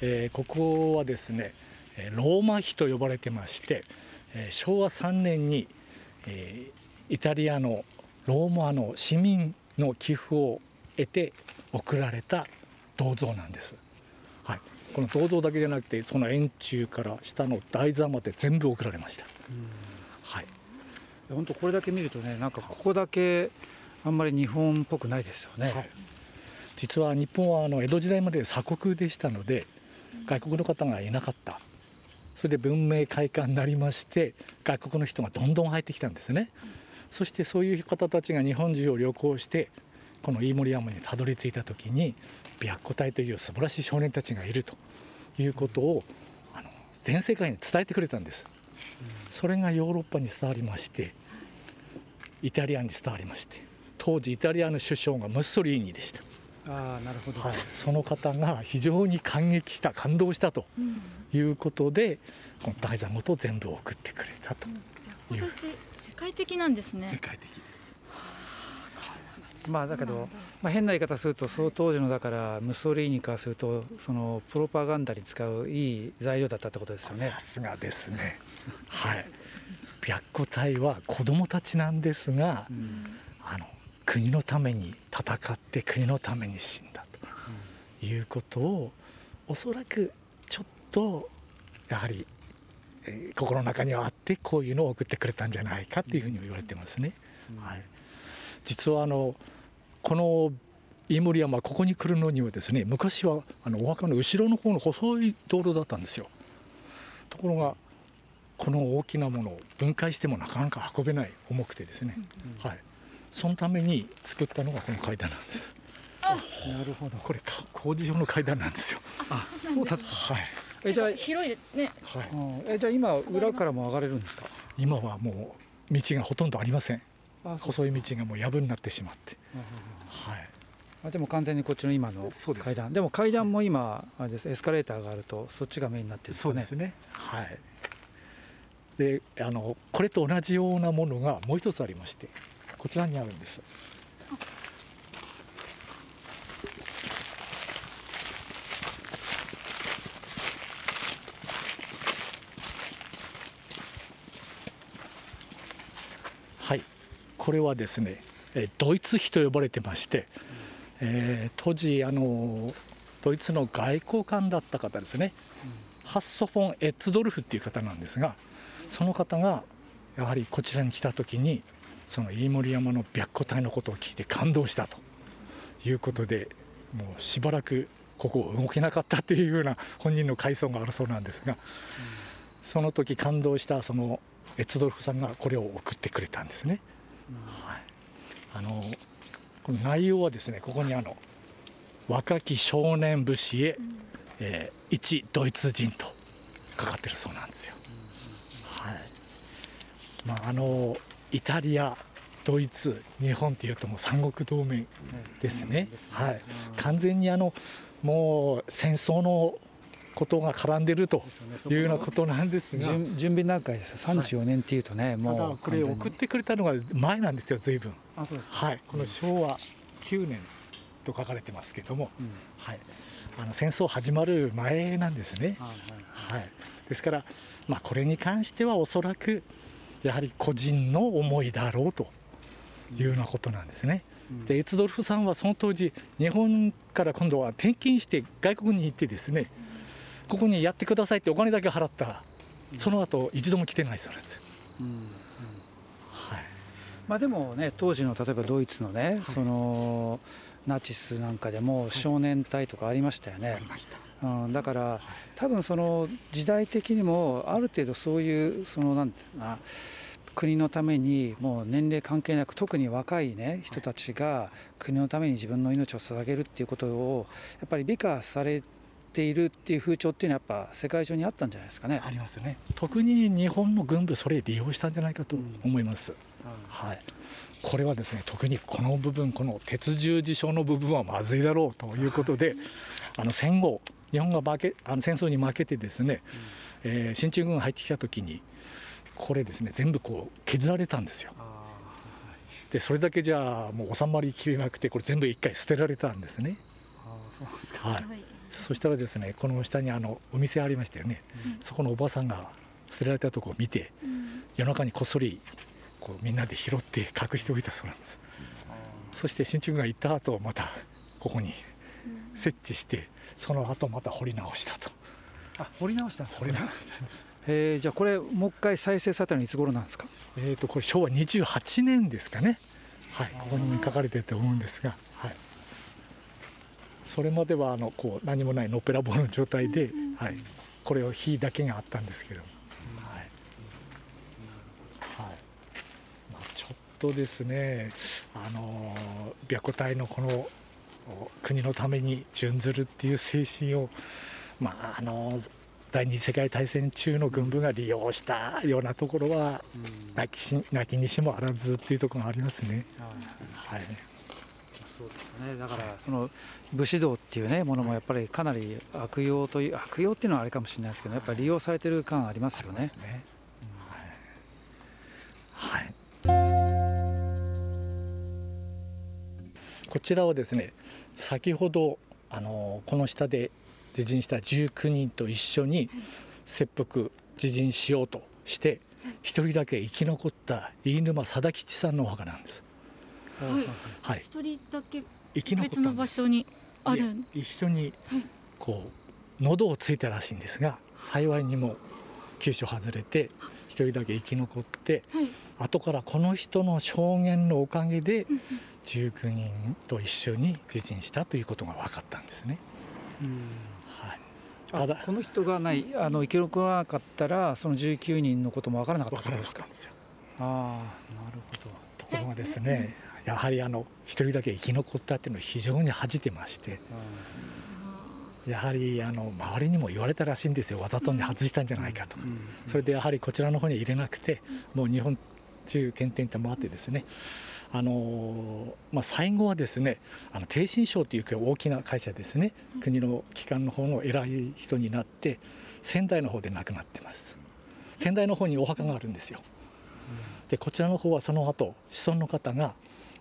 えー、ここはですねローマ碑と呼ばれてまして、えー、昭和3年に、えー、イタリアのローマの市民の寄付を得て贈られた銅像なんです。はい、この銅像だけじゃなくてその円柱から下の台座まで全部贈られました。はい。本当これだけ見るとねなんかここだけあんまり日本っぽくないですよね。はい、実は日本はあの江戸時代まで鎖国でしたので外国の方がいなかったそれで文明開化になりまして外国の人がどんどん入ってきたんですね。そしてそういう方たちが日本中を旅行してこの飯盛山にたどり着いた時に白虎隊という素晴らしい少年たちがいるということをあの全世界に伝えてくれたんです。それがヨーロッパに伝わりましてイタリアに伝わりまして当時イタリアの首相がムッソリーニでした。あなるほど、はい、その方が非常に感激した感動したということで、うん、この台座元全部送ってくれたという、うん、世界的なんですね。世界的です。まあだけど、まあ、変な言い方するとその当時のだからムッソリーニからするとそのプロパガンダに使ういい材料だったってことですよね。さすがですね。はい。白虎隊は子供たちなんですが、うん、あの国のために戦って国のために死んだということをおそらくちょっとやはり、えー、心の中にはあってこういうのを送ってくれたんじゃないかっていうふうに言われてますね。うん、はい、実はあのこの飯盛山ここに来るのにはですね昔はあのお墓の後ろの方の細い道路だったんですよ。ところがこの大きなものを分解してもなかなか運べない重くてですね、うん、はい、そのために作ったのがこの階段なんです。なるほど。これ工事用の階段なんですよ。あ、そうだった。はい。えじゃあ広いですね。はい。えじゃあ今裏からも上がれるんですか？今はもう道がほとんどありません。細い道がもう藪になってしまって。はい。あでも完全にこっちの今の階段でも階段も今あれですエスカレーターがあるとそっちがメインになってるんですねそうですねはいであのこれと同じようなものがもう一つありましてこちらにあるんです。はい、これはですねドイツ碑と呼ばれてまして、えー、当時あのドイツの外交官だった方ですね、ハッソフォン・エッツドルフっていう方なんですがその方がやはりこちらに来た時にその飯盛山の白虎隊のことを聞いて感動したということでもうしばらくここを動けなかったっていうような本人の回想があるそうなんですが、うん、その時感動したそのエッツドルフさんがこれを送ってくれたんですね。うん、はい、あのこの内容はですねここにあの若き少年武士へ、うん、えー、一ドイツ人とかかってるそうなんですよ。はいまあ、あのイタリアドイツ日本っていうともう三国同盟ですね、はい、完全にあのもう戦争のことが絡んでるというようなことなんですが。準備段階です34年っていうとね、はい、もうこれ送ってくれたのが前なんですよ随分。あそうですはい。この昭和9年と書かれてますけども、うん、はい。あの戦争始まる前なんですね、はい、はい、ですからまあこれに関してはおそらくやはり個人の思いだろうというようなことなんですね。でエツドルフさんはその当時日本から今度は転勤して外国に行ってですねここにやってくださいってお金だけ払った。その後一度も来てないそうなんです。はい。まあ、でもね当時の例えばドイツのね、はい、そのナチスなんかでも少年隊とかありましたよね。うん、だから多分その時代的にもある程度そういうそのなんていうな国のためにもう年齢関係なく特に若いね人たちが国のために自分の命を捧げるっていうことをやっぱり美化されているっていう風潮っていうのはやっぱ世界中にあったんじゃないですかね。ありますね。特に日本の軍部それ利用したんじゃないかと思います。うん、はい。これはですね特にこの部分この鉄十字章の部分はまずいだろうということであの戦後日本が負けあの戦争に負けてですね、うん、えー、進駐軍が入ってきた時にこれですね全部こう削られたんですよ。でそれだけじゃもう収まりきれなくてこれ全部一回捨てられたんですね。はい、そしたらですねこの下にあのお店ありましたよね、うん、そこのおばさんが捨てられたとこを見て、うん、夜中にこっそりこうみんなで拾って隠しておいたそうなんです、うん、そして新築が行った後またここに設置してその後また掘り直したと。あ掘り直した掘り直したんです。えー、じゃあこれもう一回再生されたのいつ頃なんですか？えっ、ー、とこれ昭和28年ですかね。はいここに書かれてると思うんですがはい。それまではあのこう何もないのっぺらぼうの状態で、はい、これを火だけがあったんですけど、はいはいまあ、ちょっとですね。あの白虎隊のこの国のために準ずるっていう精神をまああの第二次世界大戦中の軍部が利用したようなところは、泣きし泣きにしもあらずっていうところがありますね。はい、そうですね。だからその武士道っていうねものもやっぱりかなり悪用という悪用っていうのはあれかもしれないですけどやっぱり利用されてる感ありますよね。ね。はい、こちらはですね先ほどあのこの下で自陣した19人と一緒に切腹自陣しようとして一人だけ生き残った飯沼貞吉さんのお墓なんです。はい。一、人だけ別の場所にある。一緒にこう喉をついたらしいんですが、幸いにも急所外れて一人だけ生き残って、はい、後からこの人の証言のおかげで19人と一緒に自陣したということが分かったんですね。うん。ただこの人がないあの生き残らなかったらその19人のことも分からなかったんですかああなるほど。ところがですねやはりあの一人だけ生き残ったっていうのを非常に恥じてまして、やはりあの周りにも言われたらしいんですよ。わざとに外したんじゃないかとか、それでやはりこちらの方に入れなくてもう日本中点々と回ってですねあのまあ、最後はですねあの帝信省という大きな会社ですね国の機関の方の偉い人になって仙台の方で亡くなってます。仙台の方にお墓があるんですよ。でこちらの方はその後子孫の方が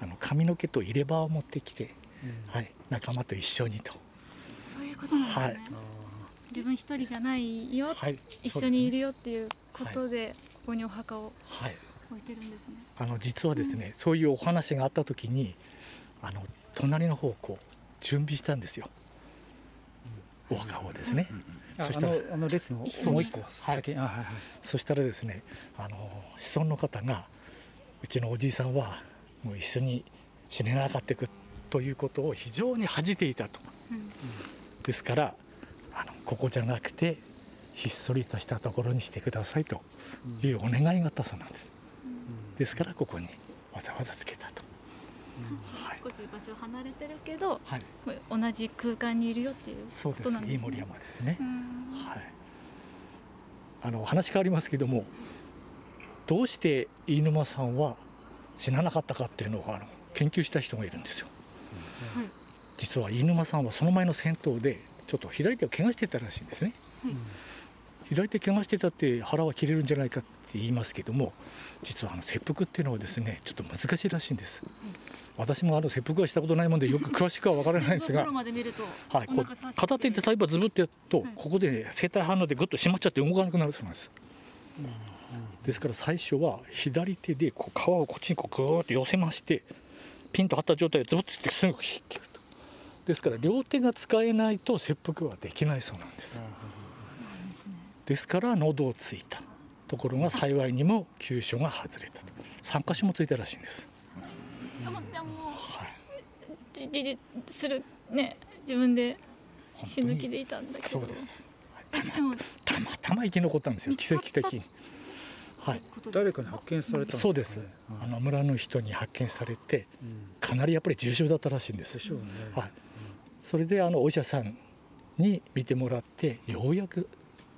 あの髪の毛と入れ歯を持ってきて、うん、はい、仲間と一緒にと。そういうことなんですね、はい、自分一人じゃないよ、はい、一緒にいるよっていうことで、はい、ここにお墓を、はい置いてるんですね。あの実はですね、うん、そういうお話があった時にあの隣の方をこう準備したんですよ、うん、お墓をですね、うん、そしたらあの列のもう一個。はい、はいはい、そしたらですねあの子孫の方がうちのおじいさんはもう一緒に死ねなかったくということを非常に恥じていたと、ですからあのここじゃなくてひっそりとしたところにしてくださいというお願いがあったそうなんです。ですからここにわざわざつけたと、はい、少し場所離れてるけど、はい、同じ空間にいるよっていうことなんですね。そうです飯森山ですね。はい。あの話変わりますけども、どうして飯沼さんは死ななかったかっていうのをあの研究した人がいるんですよ。はい、実は飯沼さんはその前の戦闘でちょっと左手を怪我してたらしいんですね。はい、左手怪我してたって腹は切れるんじゃないかって言いますけども実はあの切腹っていうのはですねちょっと難しいらしいんです。私もあの切腹はしたことないもんでよく詳しくは分からないんですが、はい、こう片手で例えばズブってやると、ここで、ね、生体反応でぐっと締まっちゃって動かなくなるそうなんです。ですから最初は左手でこう皮をこっちにこうグーッと寄せましてピンと張った状態でズブッとってすぐ引くとですから両手が使えないと切腹はできないそうなんです。ですから喉をついたところが幸いにも急所が外れた。と3箇所もついたらしいんです。でも、はい、自立するね自分で死ぬ気でいたんだけど。たまたま生き残ったんですよ奇跡的に。はい、誰かに発見された、そうです、あの村の人に発見されて、かなりやっぱり重症だったらしいんです。でしょうね、はい、それであのお医者さんに見てもらってようやく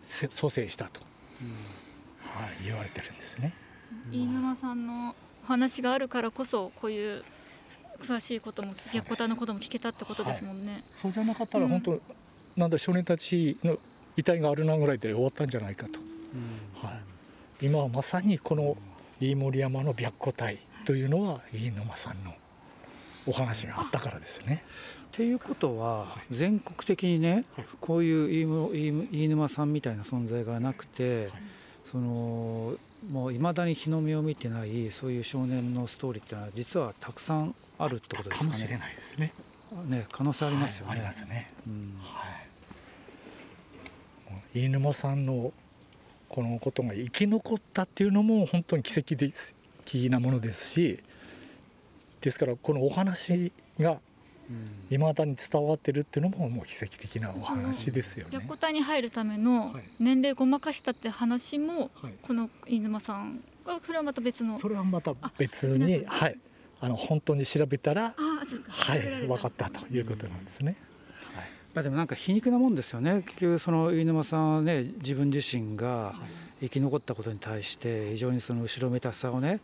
蘇生したと、はい、言われてるんですね。飯沼さんのお話があるからこそこういう詳しいことも白虎隊のことも聞けたってことですもんね。そう、じゃなかったら本当、うん、なんだ少年たちの遺体があるなぐらいで終わったんじゃないかと、うん、はい、今はまさにこの飯盛山の白虎隊というのは飯沼さんのお話があったからですね。っていうことは全国的にねこういう飯沼さんみたいな存在がなくてそのもういまだに日の目を見てないそういう少年のストーリーっていうのは実はたくさんあるってことですかね。かもしれないですね。ね可能性ありますよね。はい、ありますね。うん、はい。飯沼さんのこのことが生き残ったっていうのも本当に奇跡的なものですしですからこのお話がいまだに伝わってるっていうのももう奇跡的なお話ですよね。白虎隊に入るための年齢ごまかしたって話も、この飯沼さんがそれはまた別の。それはまた別にはい。あの本当に調べたらはい分かったということなんですね。まあ、でもなんか皮肉なもんですよね。結局その飯沼さんはね自分自身が生き残ったことに対して非常にその後ろめたさをね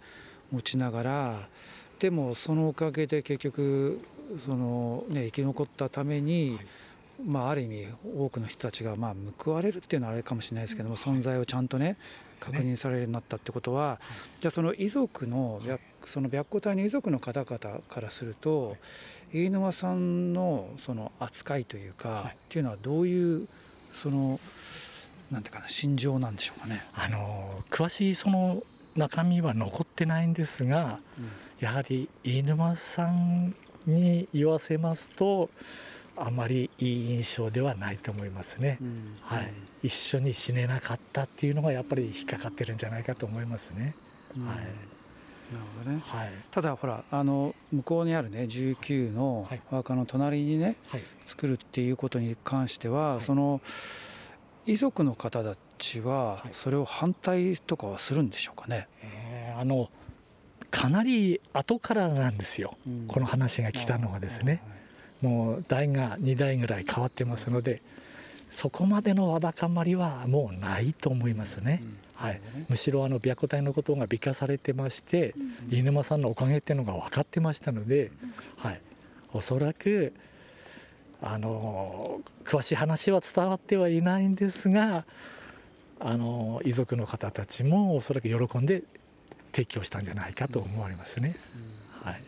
持ちながらでもそのおかげで結局その、ね、生き残ったために、まあ、ある意味多くの人たちがまあ報われるっていうのはあれかもしれないですけども存在をちゃんとね確認されるようになったってことはじゃあその遺族のその白虎隊の遺族の方々からすると飯沼さんのその扱いというか、っていうのはどういうそのなんていうかな心情なんでしょうかね。あの詳しいその中身は残ってないんですが、うん、やはり飯沼さんに言わせますとあまりいい印象ではないと思いますね、うん、はい、一緒に死ねなかったっていうのがやっぱり引っかかってるんじゃないかと思いますね、うん、はい。なるほどね、はい、ただほらあの向こうにあるね19のお墓の隣にね、はい、作るっていうことに関しては、はい、その遺族の方たちはそれを反対とかはするんでしょうかね、えー、あのかなり後からなんですよ、うん、この話が来たのはですね、もう代が2代ぐらい変わってますのでそこまでのわだかまりはもうないと思いますね。はい、むしろあの白虎隊のことが美化されてまして、飯沼さんのおかげっていうのが分かってましたので、はい、おそらくあの詳しい話は伝わってはいないんですがあの遺族の方たちもおそらく喜んで提供したんじゃないかと思われますね。はい